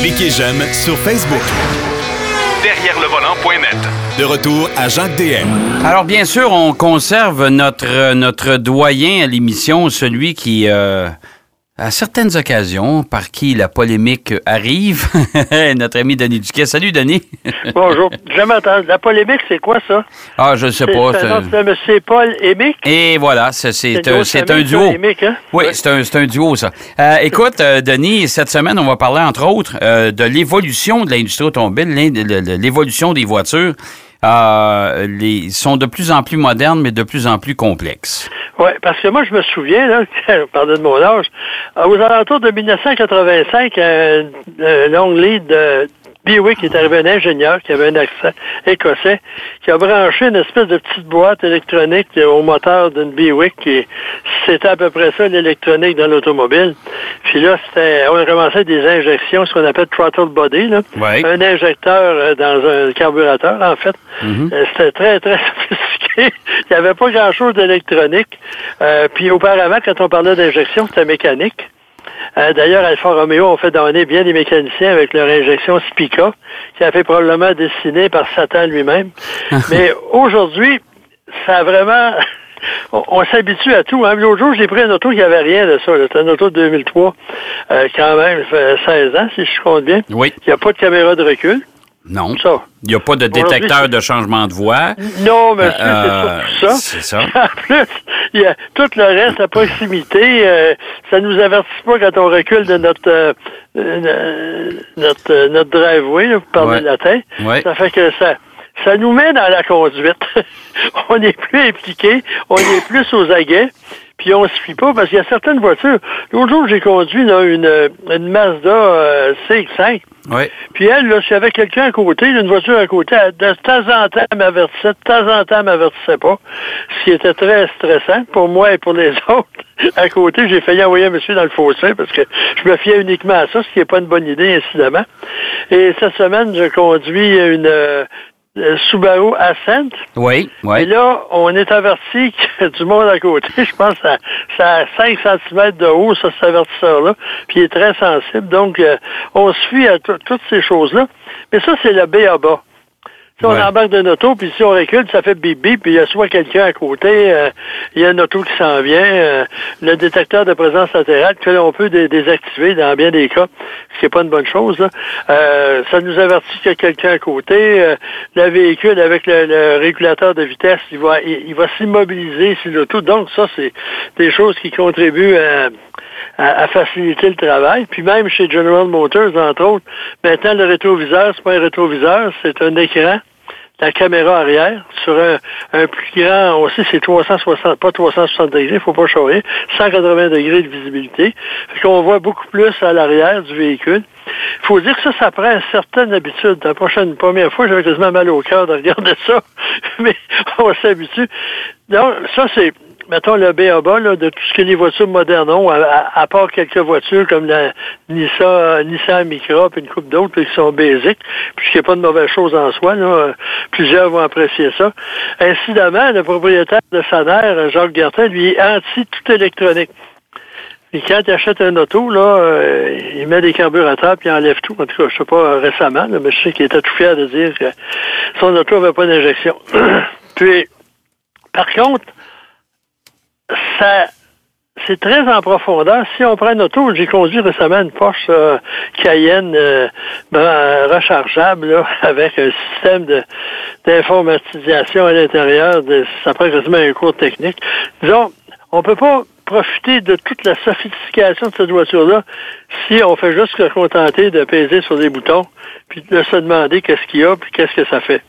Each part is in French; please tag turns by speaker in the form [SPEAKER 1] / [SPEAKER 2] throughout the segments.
[SPEAKER 1] Cliquez j'aime sur Facebook. Derrière le volant.net. De retour à Jacques DM.
[SPEAKER 2] Alors, bien sûr, on conserve notre, notre doyen à l'émission, celui qui, euh, à certaines occasions, par qui la polémique arrive, notre ami Denis Duquet. Salut, Denis.
[SPEAKER 3] Bonjour. Jamais entendu. La polémique, c'est quoi ça?
[SPEAKER 2] Ah, je ne sais pas.
[SPEAKER 3] C'est. Paul Émic.
[SPEAKER 2] Et voilà, c'est un, un duo.
[SPEAKER 3] Hein?
[SPEAKER 2] Oui, c'est un, un, duo, ça. Euh, écoute, euh, Denis, cette semaine, on va parler, entre autres, euh, de l'évolution de l'industrie automobile, l'évolution des voitures. Euh, les, sont de plus en plus modernes, mais de plus en plus complexes.
[SPEAKER 3] Oui, parce que moi, je me souviens, là, pardon de mon âge, aux alentours de 1985, un, un long lead de Biwick est arrivé un ingénieur qui avait un accent écossais, qui a branché une espèce de petite boîte électronique au moteur d'une Biwick, et c'était à peu près ça l'électronique dans l'automobile. Puis là, c'était, on a commencé des injections, ce qu'on appelle throttle body, là. un injecteur euh, dans un carburateur, en fait.
[SPEAKER 2] Mm-hmm.
[SPEAKER 3] Euh, c'était très, très sophistiqué. Il n'y avait pas grand-chose d'électronique. Euh, puis auparavant, quand on parlait d'injection, c'était mécanique. Euh, D'ailleurs, Alfa Romeo ont fait donner bien des mécaniciens avec leur injection Spica, qui a fait probablement dessiné par Satan lui-même. Mais aujourd'hui, ça a vraiment... On, s'habitue à tout. Hein. L'autre jour, j'ai pris un auto qui n'avait rien de ça. C'était un auto de 2003, euh, quand même, ça fait 16 ans, si je compte bien.
[SPEAKER 2] Oui.
[SPEAKER 3] Il n'y a pas de caméra de recul.
[SPEAKER 2] Non.
[SPEAKER 3] Ça.
[SPEAKER 2] Il n'y a pas de détecteur de changement de voix.
[SPEAKER 3] Non, monsieur,
[SPEAKER 2] Euh,
[SPEAKER 3] c'est ça.
[SPEAKER 2] c'est ça.
[SPEAKER 3] En plus, il y a tout le reste à proximité. euh, ça nous avertit pas quand on recule de notre euh, euh, notre, notre driveway, là, pour parler
[SPEAKER 2] Ouais.
[SPEAKER 3] latin.
[SPEAKER 2] Ouais.
[SPEAKER 3] Ça fait que ça ça nous met dans la conduite. on est plus impliqué, on est plus aux aguets. Puis on se fie pas parce qu'il y a certaines voitures. L'autre jour, j'ai conduit là, une, une Mazda euh, CX-5.
[SPEAKER 2] Oui.
[SPEAKER 3] Puis elle, là, s'il y avait quelqu'un à côté, une voiture à côté, elle, de temps en temps, elle m'avertissait, de temps en temps, elle m'avertissait pas. Ce qui était très stressant pour moi et pour les autres. À côté, j'ai failli envoyer un monsieur dans le fossé parce que je me fiais uniquement à ça, ce qui n'est pas une bonne idée, incidemment. Et cette semaine, je conduis une Subaru Ascent.
[SPEAKER 2] Oui,
[SPEAKER 3] Et
[SPEAKER 2] oui.
[SPEAKER 3] là, on est averti du monde à côté. Je pense que ça, ça a 5 cm de haut, ça, cet avertisseur-là. Puis il est très sensible. Donc, euh, on se fie à tout- toutes ces choses-là. Mais ça, c'est le B à bas. Si on
[SPEAKER 2] Ouais.
[SPEAKER 3] embarque d'une auto, puis si on recule, ça fait bip bip, puis il y a soit quelqu'un à côté, euh, il y a une auto qui s'en vient, euh, le détecteur de présence latérale que l'on peut dé- désactiver dans bien des cas, ce qui n'est pas une bonne chose. là. Euh, ça nous avertit qu'il y a quelqu'un à côté. euh, le véhicule avec le, le régulateur de vitesse, il va, il, il va s'immobiliser sur l'auto. Donc ça, c'est des choses qui contribuent à, à, à faciliter le travail. Puis même chez General Motors, entre autres, maintenant le rétroviseur, c'est pas un rétroviseur, c'est un écran la caméra arrière sur un, un plus grand, on sait c'est 360, pas 360 degrés, faut pas changer, 180 degrés de visibilité. Fait qu'on voit beaucoup plus à l'arrière du véhicule. Il faut dire que ça, ça prend une certaine habitude. La prochaine, première fois, j'avais quasiment mal au cœur de regarder ça, mais on s'habitue. Donc, ça, c'est, mettons, le B à bas, là, de tout ce que les voitures modernes ont, à, part quelques voitures comme la Nissan, Nissan Micra, puis une coupe d'autres qui sont basiques, puis ce qui n'est pas de mauvaise chose en soi. Là, euh, plusieurs vont apprécier ça. Incidemment, le propriétaire de Saner, Jacques Gertin, lui est anti tout électronique. Et quand il achète un auto, là, euh, il met des carburateurs puis il enlève tout. En tout cas, je sais pas euh, récemment, là, mais je sais qu'il était tout fier de dire que son auto n'avait pas d'injection. puis, par contre, c'est très en profondeur. Si on prend une auto, j'ai conduit récemment une Porsche euh, Cayenne euh, ben, rechargeable avec un système de d'informatisation à l'intérieur. de- Ça prend quasiment un cours technique. Disons, on peut pas profiter de toute la sophistication de cette voiture-là si on fait juste se contenter de peser sur des boutons puis de se demander qu'est-ce qu'il y a puis qu'est-ce que ça fait.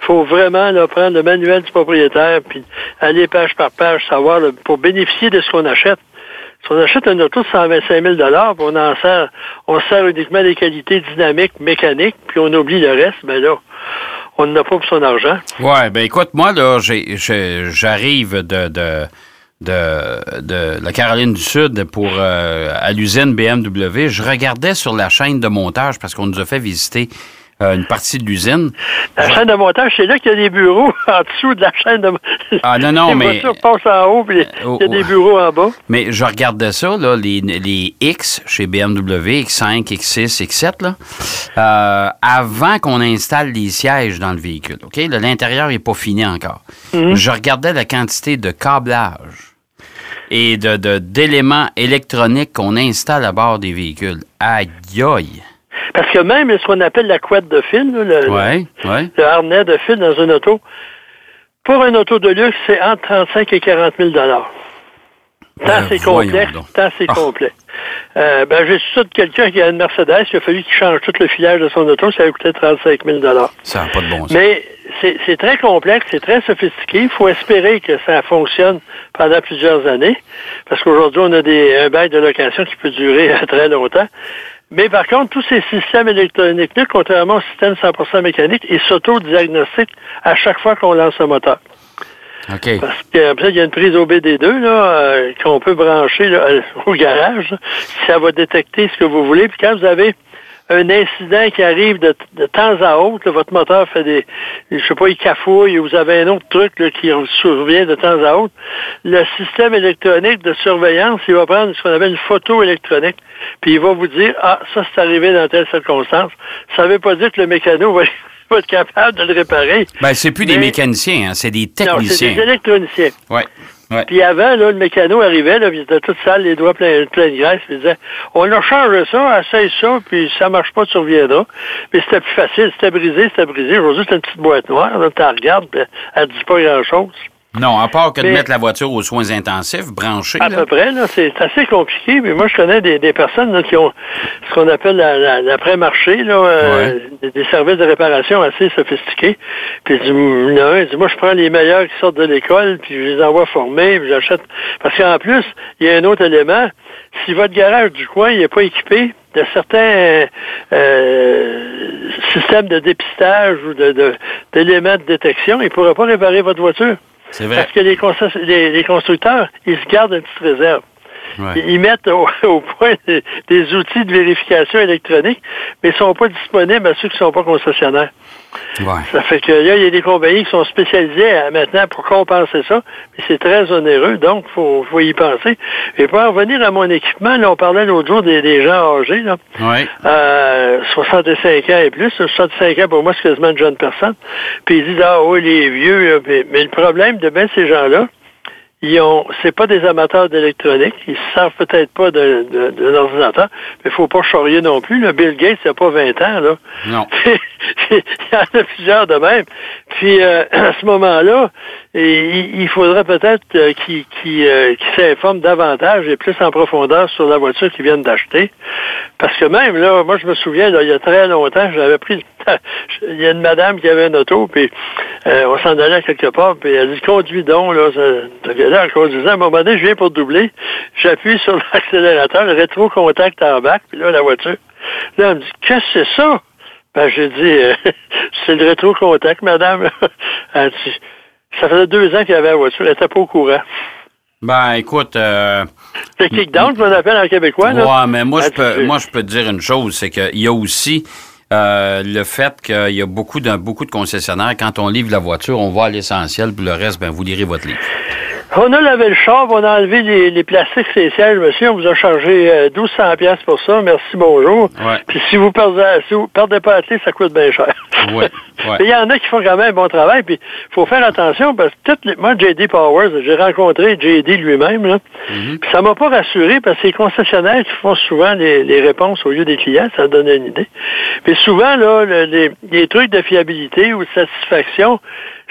[SPEAKER 3] Faut vraiment là, prendre le manuel du propriétaire puis aller page par page, savoir pour bénéficier de ce qu'on achète. Si on achète un auto de 125 000 puis on en sert, on sert uniquement les qualités dynamiques, mécaniques, puis on oublie le reste, ben là, on n'a pas pour son argent.
[SPEAKER 2] Ouais, ben écoute, moi, là, j'arrive de, de, de, de la Caroline du Sud pour euh, à l'usine BMW. Je regardais sur la chaîne de montage parce qu'on nous a fait visiter une partie de l'usine.
[SPEAKER 3] La chaîne de montage, c'est là qu'il y a des bureaux en dessous de la chaîne de
[SPEAKER 2] Ah non, non,
[SPEAKER 3] les
[SPEAKER 2] mais.
[SPEAKER 3] passent en haut, puis il y a des bureaux en bas.
[SPEAKER 2] Mais je regardais ça, là, les, les X chez BMW, X5, X6, X7, là, euh, avant qu'on installe les sièges dans le véhicule. OK? L'intérieur n'est pas fini encore.
[SPEAKER 3] Mhm.
[SPEAKER 2] Je regardais la quantité de câblage et de, de- d'éléments électroniques qu'on installe à bord des véhicules. Aïe, aïe.
[SPEAKER 3] Parce que même ce qu'on appelle la couette de fil, le,
[SPEAKER 2] Ouais, ouais.
[SPEAKER 3] le harnais de fil dans une auto, pour une auto de luxe, c'est entre 35 et 40 000 Tant
[SPEAKER 2] Ben,
[SPEAKER 3] c'est
[SPEAKER 2] voyons
[SPEAKER 3] complexe, tant c'est
[SPEAKER 2] Ah.
[SPEAKER 3] complet. Euh, ben, j'ai su ça de quelqu'un qui a une Mercedes, il a fallu qu'il change tout le filage de son auto, ça a coûté 35 000
[SPEAKER 2] Ça n'a pas de bon sens.
[SPEAKER 3] Mais c'est c'est très complexe, c'est très sophistiqué. Il faut espérer que ça fonctionne pendant plusieurs années, parce qu'aujourd'hui, on a des, un bail de location qui peut durer très longtemps. Mais par contre, tous ces systèmes électroniques, contrairement au système 100% mécanique, ils s'auto-diagnostiquent à chaque fois qu'on lance un moteur.
[SPEAKER 2] OK.
[SPEAKER 3] Parce qu'après, il y a une prise OBD2 là, euh, qu'on peut brancher là, euh, au garage. là. Ça va détecter ce que vous voulez. Puis quand vous avez un incident qui arrive de, de temps à autre, là, votre moteur fait des, je sais pas, il cafouille, ou vous avez un autre truc là, qui survient de temps à autre, le système électronique de surveillance, il va prendre ce qu'on appelle une photo électronique, puis il va vous dire, ah, ça c'est arrivé dans telle circonstance. Ça ne veut pas dire que le mécano va, être capable de le réparer.
[SPEAKER 2] Ben, c'est plus des mécaniciens, hein, c'est des
[SPEAKER 3] Non, c'est
[SPEAKER 2] techniciens.
[SPEAKER 3] des électroniciens.
[SPEAKER 2] Ouais. Ouais.
[SPEAKER 3] Puis avant, là, le mécano arrivait, là, puis il était tout sale, les doigts pleins, de graisse, puis il disait On a changé ça, essaye ça, puis ça marche pas, tu reviendras. Mais c'était plus facile, c'était brisé, c'était brisé. Aujourd'hui, c'est une petite boîte noire, là, la regardes, puis elle dit pas grand-chose.
[SPEAKER 2] Non, à part que de mettre la voiture aux soins intensifs, branchée.
[SPEAKER 3] À
[SPEAKER 2] là.
[SPEAKER 3] peu près, là, c'est assez compliqué. Mais moi, je connais des, des personnes là, qui ont ce qu'on appelle la- la- l'après-marché, là, euh, des, des services de réparation assez sophistiqués. Puis il y en a un, il dit, moi, je prends les meilleurs qui sortent de l'école, puis je les envoie former, puis j'achète. Parce qu'en plus, il y a un autre élément. Si votre garage du coin n'est pas équipé de certains euh, systèmes de dépistage ou de- de- d'éléments de, détection, il ne pourra pas réparer votre voiture. Parce que les- les constructeurs, ils se gardent une petite réserve.
[SPEAKER 2] Ouais.
[SPEAKER 3] Ils mettent au, au point des, des outils de vérification électronique, mais ils ne sont pas disponibles à ceux qui ne sont pas concessionnaires.
[SPEAKER 2] Ouais.
[SPEAKER 3] Ça fait que là, il y a des compagnies qui sont spécialisées à- maintenant pour compenser ça, mais c'est très onéreux, donc il faut, faut y penser. Et pour en revenir à mon équipement, là, on parlait l'autre jour des, des gens âgés, là.
[SPEAKER 2] Ouais.
[SPEAKER 3] Euh, 65 ans et plus. 65 ans, pour moi, c'est quasiment une jeune personne. Puis ils disent, ah oui, les vieux. là. Mais, mais le problème de bien ces gens-là, ils ont, c'est pas des amateurs d'électronique. Ils se servent peut-être pas de, de, de l'ordinateur, mais il faut pas charrier non plus. Le Bill Gates, il a pas 20 ans, là.
[SPEAKER 2] Non.
[SPEAKER 3] il y en a plusieurs de même. Puis euh, à ce moment-là, il, il faudrait peut-être euh, qu'ils qu'ils, euh, s'informent davantage et plus en profondeur sur la voiture qu'ils viennent d'acheter. Parce que même là, moi je me souviens, là, il y a très longtemps, j'avais pris le temps. Il y a une madame qui avait une auto, puis euh, on s'en allait quelque part, puis elle dit conduis donc, là, ça, en conduisant, à un moment donné, je viens pour doubler, j'appuie sur l'accélérateur, le rétro-contact en bac, puis là, la voiture. Là, elle me dit Qu'est-ce que c'est ça? Ben, j'ai dit, euh, c'est le rétro-contact, madame. Elle dit, ça faisait deux ans qu'il y avait la voiture, elle n'était pas au courant.
[SPEAKER 2] Ben, écoute. Euh,
[SPEAKER 3] Le kick-down, je m'en appelle en québécois, là.
[SPEAKER 2] ouais, mais moi, je peux, moi, je peux te dire une chose, c'est qu'il y a aussi euh, le fait qu'il y a beaucoup de, beaucoup de concessionnaires. Quand on livre la voiture, on va à l'essentiel, puis le reste, ben, vous lirez votre livre.
[SPEAKER 3] On a lavé le char, on a enlevé les, les plastiques les sièges, monsieur. On vous a chargé euh, 1200 pièces pour ça. Merci, bonjour.
[SPEAKER 2] Ouais.
[SPEAKER 3] Puis si vous perdez, si vous perdez pas la clé, ça coûte bien cher.
[SPEAKER 2] Ouais, ouais.
[SPEAKER 3] Il y en a qui font quand même un bon travail. Puis il faut faire attention parce que les, moi, J.D. Powers, j'ai rencontré J.D. lui-même. Là.
[SPEAKER 2] Mhm.
[SPEAKER 3] Puis ça m'a pas rassuré parce que les concessionnaires qui font souvent les, les réponses au lieu des clients, ça donne une idée. Mais souvent, là, le- les, les trucs de fiabilité ou de satisfaction,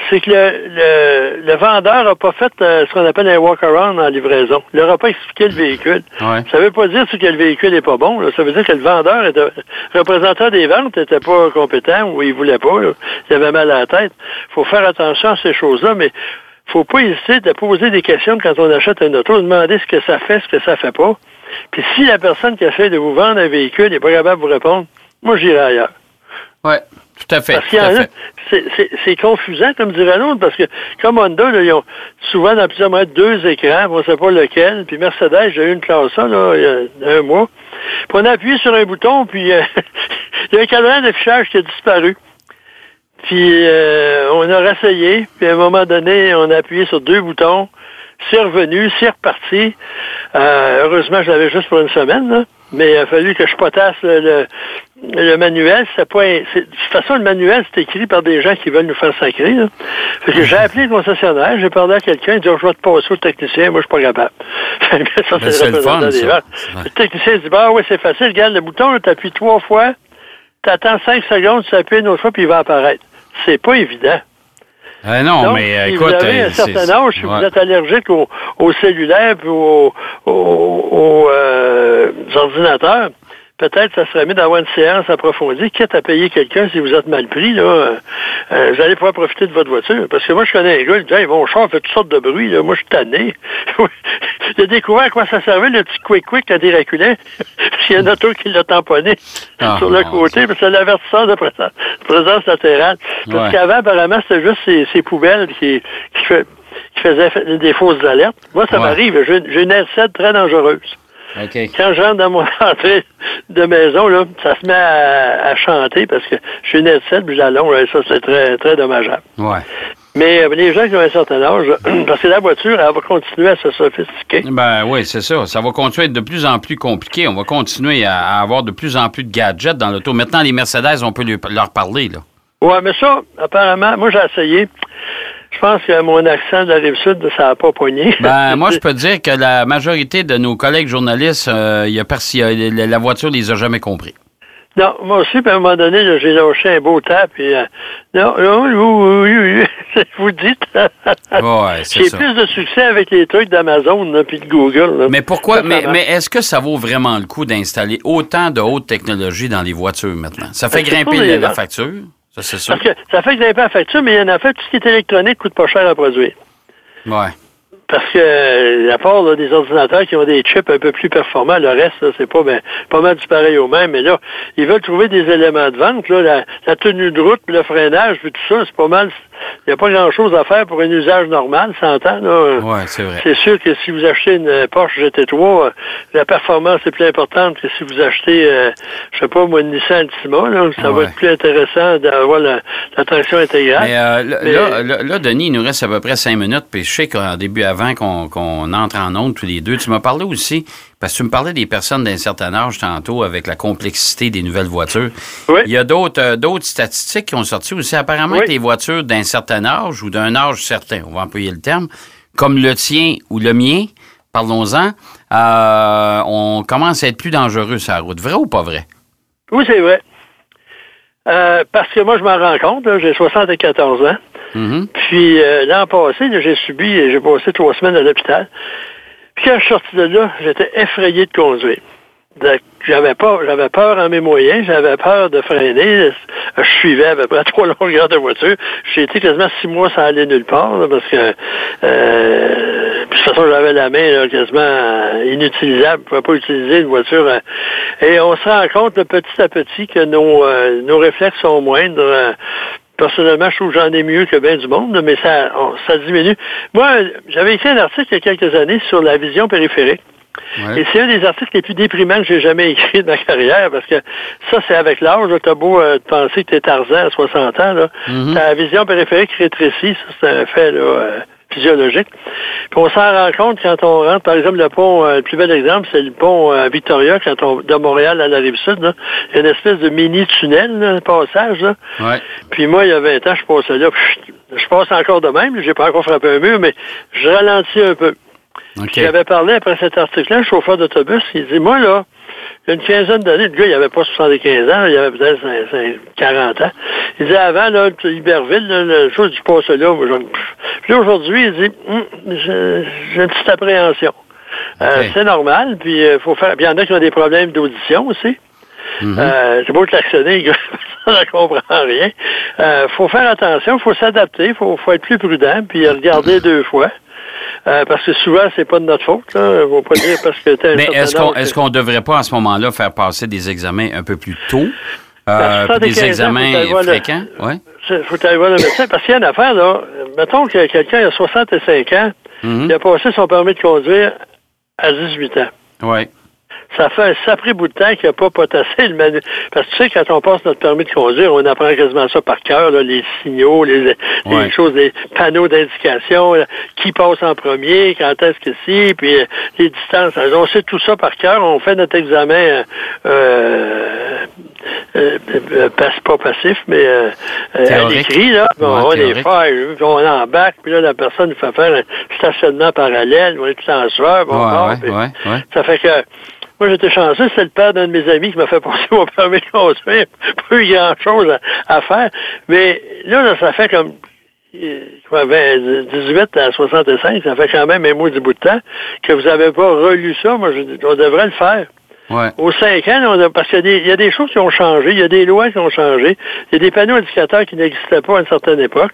[SPEAKER 3] c'est que le, le, le vendeur n'a pas fait euh, ce qu'on appelle un walk-around en livraison. Il n'aura pas expliqué le véhicule.
[SPEAKER 2] Ouais.
[SPEAKER 3] Ça veut pas dire que le véhicule n'est pas bon. là. Ça veut dire que le vendeur, était, le représentant des ventes, n'était pas compétent ou il voulait pas. là. Il avait mal à la tête. faut faire attention à ces choses-là, mais faut pas hésiter de poser des questions quand on achète un auto, demander ce que ça fait, ce que ça fait pas. Puis si la personne qui essaie de vous vendre un véhicule n'est pas capable de vous répondre, moi j'irai ailleurs.
[SPEAKER 2] Ouais, tout à fait.
[SPEAKER 3] Parce qu'il y en a, c'est confusant, comme dirait l'autre, parce que comme Honda, là, ils ont souvent dans plusieurs mois deux écrans, on ne sait pas lequel. Puis Mercedes, j'ai eu une classe ça là, il y a un mois. Puis on a appuyé sur un bouton, puis euh, Il y a un cadran d'affichage qui a disparu. Puis euh, on a réessayé, puis à un moment donné, on a appuyé sur deux boutons. C'est revenu, c'est reparti. Euh, heureusement, je l'avais juste pour une semaine, là. mais il a fallu que je potasse le, le, manuel. C'est pas, de toute façon, le manuel, c'est écrit par des gens qui veulent nous faire sacrer. Là. Fait que j'ai appelé le concessionnaire, j'ai parlé à quelqu'un, il dit oh, Je vais te passer au technicien, moi, je suis pas capable.
[SPEAKER 2] ça, ben, c'est le fun, ça.
[SPEAKER 3] Le technicien dit Bah oui, c'est facile, regarde le bouton, tu appuies trois fois, tu attends cinq secondes, tu appuies une autre fois, puis il va apparaître. C'est pas évident.
[SPEAKER 2] Ah non, mais euh,
[SPEAKER 3] si
[SPEAKER 2] écoute.
[SPEAKER 3] Vous avez un certain âge, si vous êtes allergique aux au cellulaires et aux, euh, ordinateurs, peut-être ça serait mieux d'avoir une séance approfondie, quitte à payer quelqu'un si vous êtes mal pris, là, euh, vous allez pouvoir profiter de votre voiture. Parce que moi, je connais un gars, il dit, hey, mon char fait toutes sortes de bruit, là. moi, je suis tanné. a découvert à quoi ça servait, le petit quick-quick il reculait. Il y a un auto qui l'a tamponné ah, sur le côté, parce que c'est l'avertisseur de présence, présence latérale. Parce qu'avant, apparemment, c'était juste ces, ces poubelles qui, qui, qui, faisaient des fausses alertes. Moi, ça m'arrive. J'ai une R7 très dangereuse. Quand je rentre dans mon entrée de maison, là, ça se met à, chanter parce que je suis une headset puis j'allonge. Ça, c'est très, très dommageable.
[SPEAKER 2] Ouais.
[SPEAKER 3] Mais euh, les gens qui ont un certain âge, parce que la voiture, elle va continuer à se sophistiquer.
[SPEAKER 2] Ben oui, c'est ça. Ça va continuer à être de plus en plus compliqué. On va continuer à, avoir de plus en plus de gadgets dans l'auto. Maintenant, les Mercedes, on peut leur parler, là.
[SPEAKER 3] Oui, mais ça, apparemment, moi, j'ai essayé. Je pense que mon accent de la rive sud, ça n'a pas poigné.
[SPEAKER 2] Ben, moi, je peux dire que la majorité de nos collègues journalistes, euh, y a, la voiture les a jamais compris.
[SPEAKER 3] Non, moi aussi, puis à un moment donné, j'ai lâché un beau tap, et euh, non, non, oui, oui, oui, vous dites.
[SPEAKER 2] ouais,
[SPEAKER 3] J'ai plus de succès avec les trucs d'Amazon puis de Google.
[SPEAKER 2] Mais pourquoi, mais, mais est-ce que ça vaut vraiment le coup d'installer autant de haute technologie dans les voitures maintenant? Ça fait ben, grimper la facture? Ça, c'est sûr.
[SPEAKER 3] Parce que ça fait vous pas la facture, mais il y en a fait, tout ce qui est électronique coûte pas cher à produire.
[SPEAKER 2] Ouais.
[SPEAKER 3] Parce que, à part des ordinateurs qui ont des chips un peu plus performants, le reste, c'est pas, ben, pas mal du pareil au même. Mais là, ils veulent trouver des éléments de vente, là, la, tenue de route, le freinage, puis tout ça, c'est pas mal il n'y a pas grand-chose à faire pour un usage normal, s'entend.
[SPEAKER 2] Oui, c'est vrai.
[SPEAKER 3] C'est sûr que si vous achetez une Porsche GT3, euh, la performance est plus importante que si vous achetez, euh, je sais pas, moi, une Nissan Altima. Là, ça va être plus intéressant d'avoir la, traction intégrale.
[SPEAKER 2] Mais, euh, Là, là, Denis, il nous reste à peu près cinq minutes. Puis je sais qu'en début, avant qu'on entre en onde tous les deux, tu m'as parlé aussi parce que tu me parlais des personnes d'un certain âge tantôt avec la complexité des nouvelles voitures.
[SPEAKER 3] Oui.
[SPEAKER 2] Il y a d'autres euh, statistiques qui ont sorti aussi. Apparemment que les voitures d'un certain âge ou d'un âge certain, on va employer le terme, comme le tien ou le mien, parlons-en, euh, on commence à être plus dangereux sur la route. Vrai ou pas vrai?
[SPEAKER 3] Oui, c'est vrai. Euh, parce que moi, je m'en rends compte, j'ai 74 ans.
[SPEAKER 2] Mm-hmm.
[SPEAKER 3] Puis l'an passé, j'ai subi, j'ai passé trois semaines à l'hôpital. Puis quand je suis sorti de là, j'étais effrayé de conduire. J'avais pas, j'avais peur en mes moyens, j'avais peur de freiner. Je suivais à peu près trois longueurs de voiture. J'ai été quasiment six mois sans aller nulle part, parce que euh, puis de toute façon, j'avais la main quasiment inutilisable. Je pouvais pas utiliser une voiture. Euh, et on se rend compte petit à petit que nos, euh, nos réflexes sont moindres. Euh, Personnellement, je trouve que j'en ai mieux que bien du monde, mais ça, ça diminue. Moi, j'avais écrit un article il y a quelques années sur la vision périphérique. Et c'est un des articles les plus déprimants que j'ai jamais écrit de ma carrière, parce que ça, c'est avec l'âge. T'as beau euh, penser que t'es Tarzan à 60 ans, là.
[SPEAKER 2] Mm-hmm.
[SPEAKER 3] Ta vision périphérique rétrécit, ça, c'est un fait, là. Euh, physiologique. Puis on s'en rend compte quand on rentre, par exemple, le pont, euh, le plus bel exemple, c'est le pont euh, Victoria, quand on de Montréal à la rive sud. Là. Il y a une espèce de mini-tunnel, là, passage. Là. Puis moi, il y a 20 ans, je passais là. je passe encore de même. J'ai pas encore frappé un mur, mais je ralentis un peu. J'avais parlé après cet article-là, chauffeur d'autobus, il dit, moi, là, une quinzaine d'années, le gars, il avait pas 75 ans, il avait peut-être 40 ans. Il disait avant, là, Iberville, là, la chose du passe là, puis aujourd'hui, il dit, hum, j'ai une petite appréhension. Euh, c'est normal, puis il euh, faut faire. Puis il y en a qui ont des problèmes d'audition aussi.
[SPEAKER 2] Mm-hmm. euh,
[SPEAKER 3] c'est beau klaxonner, ça ne comprend rien. Euh, faut faire attention, faut s'adapter, faut, faut être plus prudent, puis regarder deux fois. Euh, parce que souvent, c'est pas de notre faute. Là. On pas dire parce que
[SPEAKER 2] Mais est-ce qu'on est qu'on devrait pas à ce moment-là faire passer des examens un peu plus tôt?
[SPEAKER 3] Euh,
[SPEAKER 2] ben, des examens fréquents?
[SPEAKER 3] Oui. Il faut aller voir le médecin. Parce qu'il y a une affaire, là. Mettons que quelqu'un a 65 ans,
[SPEAKER 2] mm-hmm.
[SPEAKER 3] il a passé son permis de conduire à 18 ans.
[SPEAKER 2] Oui.
[SPEAKER 3] Ça fait un sacré bout de temps qu'il n'a pas potassé le manuel. Parce que tu sais, quand on passe notre permis de conduire, on apprend quasiment ça par cœur, les signaux, les, choses, les panneaux d'indication, qui passe en premier, quand est-ce que si, puis euh, les distances. On sait tout ça par cœur. On fait notre examen euh, euh, pas passif, mais à l'écrit, là. on va les faire, on embarque, puis là, la personne nous fait faire un stationnement parallèle, on est tout en sueur, bon, ça fait que moi, j'étais chanceux, c'est le père d'un de mes amis qui m'a fait passer mon permis de conduire. Pas eu grand-chose à, faire. Mais là, ça fait comme 18 à 65, ça fait quand même un mois du bout de temps que vous n'avez pas relu ça. Moi, je, on devrait le faire. Ouais. Aux cinq ans, on parce qu'il y, y, a des choses qui ont changé, il y a des lois qui ont changé, il y a des panneaux indicateurs qui n'existaient pas à une certaine époque.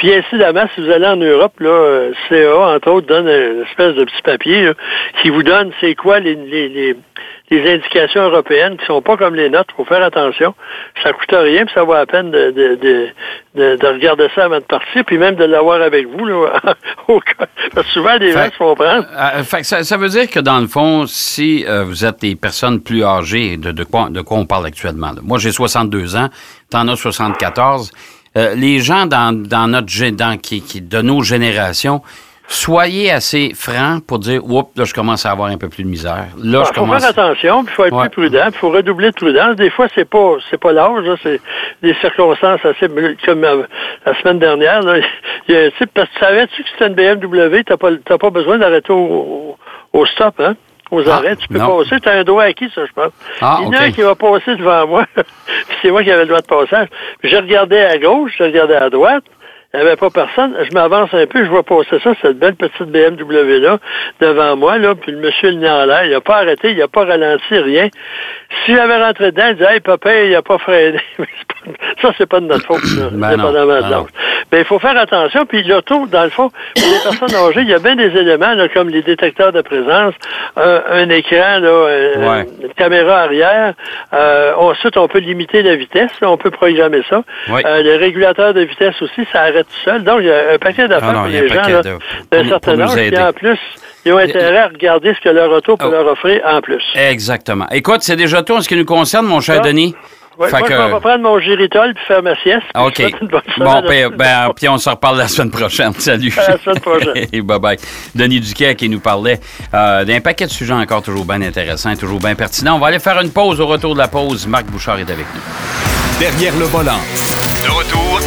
[SPEAKER 3] Puis incidemment, si vous allez en Europe, là, euh, CA, entre autres, donne une espèce de petit papier qui vous donne c'est quoi les, les, les, indications européennes qui sont pas comme les nôtres. faut faire attention. Ça coûte rien, puis ça vaut la peine de, de, de, de, regarder ça avant de partir, puis même de l'avoir avec vous. Là, Parce que souvent, les gens se font prendre.
[SPEAKER 2] Euh, fait ça, ça, veut dire que, dans le fond, si euh, vous êtes des personnes plus âgées, de, de, quoi, de quoi on parle actuellement? Moi, j'ai 62 ans, t'en as 74 euh, les gens dans, dans notre dans, qui, qui, de nos générations, soyez assez francs pour dire Oups, là, je commence à avoir un peu plus de misère. Là,
[SPEAKER 3] je commence... faut faire attention, il faut être plus prudent, il faut redoubler de prudence. Des fois, c'est pas c'est pas l'âge, c'est des circonstances assez comme euh, la semaine dernière. Là, il y a, parce que tu savais-tu que c'était une BMW, t'as pas t'as pas besoin d'arrêter au, au, stop, hein? Aux ah, arrêts. Tu peux passer. Tu as un droit acquis, ça, je pense. Ah, Il y en a un qui va passer devant moi. c'est moi qui avais le droit de passage. Je regardais à gauche, je regardais à droite. Il n'y avait pas personne. Je m'avance un peu, je vois passer ça, cette belle petite BMW-là, devant moi, là, puis le monsieur, le nez en l'air, il n'a pas arrêté, il n'a pas ralenti, rien. Si j'avais rentré dedans, il disait, hey, papa, il n'a pas freiné. ça, c'est pas de notre faute, là, ben ben Mais il faut faire attention, puis l'auto, dans le fond, pour les personnes âgées, il y a bien des éléments, là, comme les détecteurs de présence, un écran, là, une caméra arrière. Euh, ensuite, on peut limiter la vitesse, on peut programmer ça. Euh, les régulateurs de vitesse aussi, ça arrête tout seul. Donc, il y a un paquet d'affaires ah pour les gens d'un certain âge qui, en plus, ils ont intérêt à regarder ce que leur auto peut oh. leur offrir en plus.
[SPEAKER 2] Exactement. Écoute, c'est déjà tout en ce qui nous concerne, mon cher Denis.
[SPEAKER 3] moi, je vais prendre mon géritol puis faire ma sieste.
[SPEAKER 2] OK. Bon, ben, ben, puis on se reparle la semaine prochaine. Salut.
[SPEAKER 3] À la semaine prochaine.
[SPEAKER 2] bye-bye. Denis Duquet qui nous parlait euh, d'un paquet de sujets encore toujours bien intéressants, toujours bien pertinents. On va aller faire une pause. Au retour de la pause, Marc Bouchard est avec nous.
[SPEAKER 1] Derrière le volant. De retour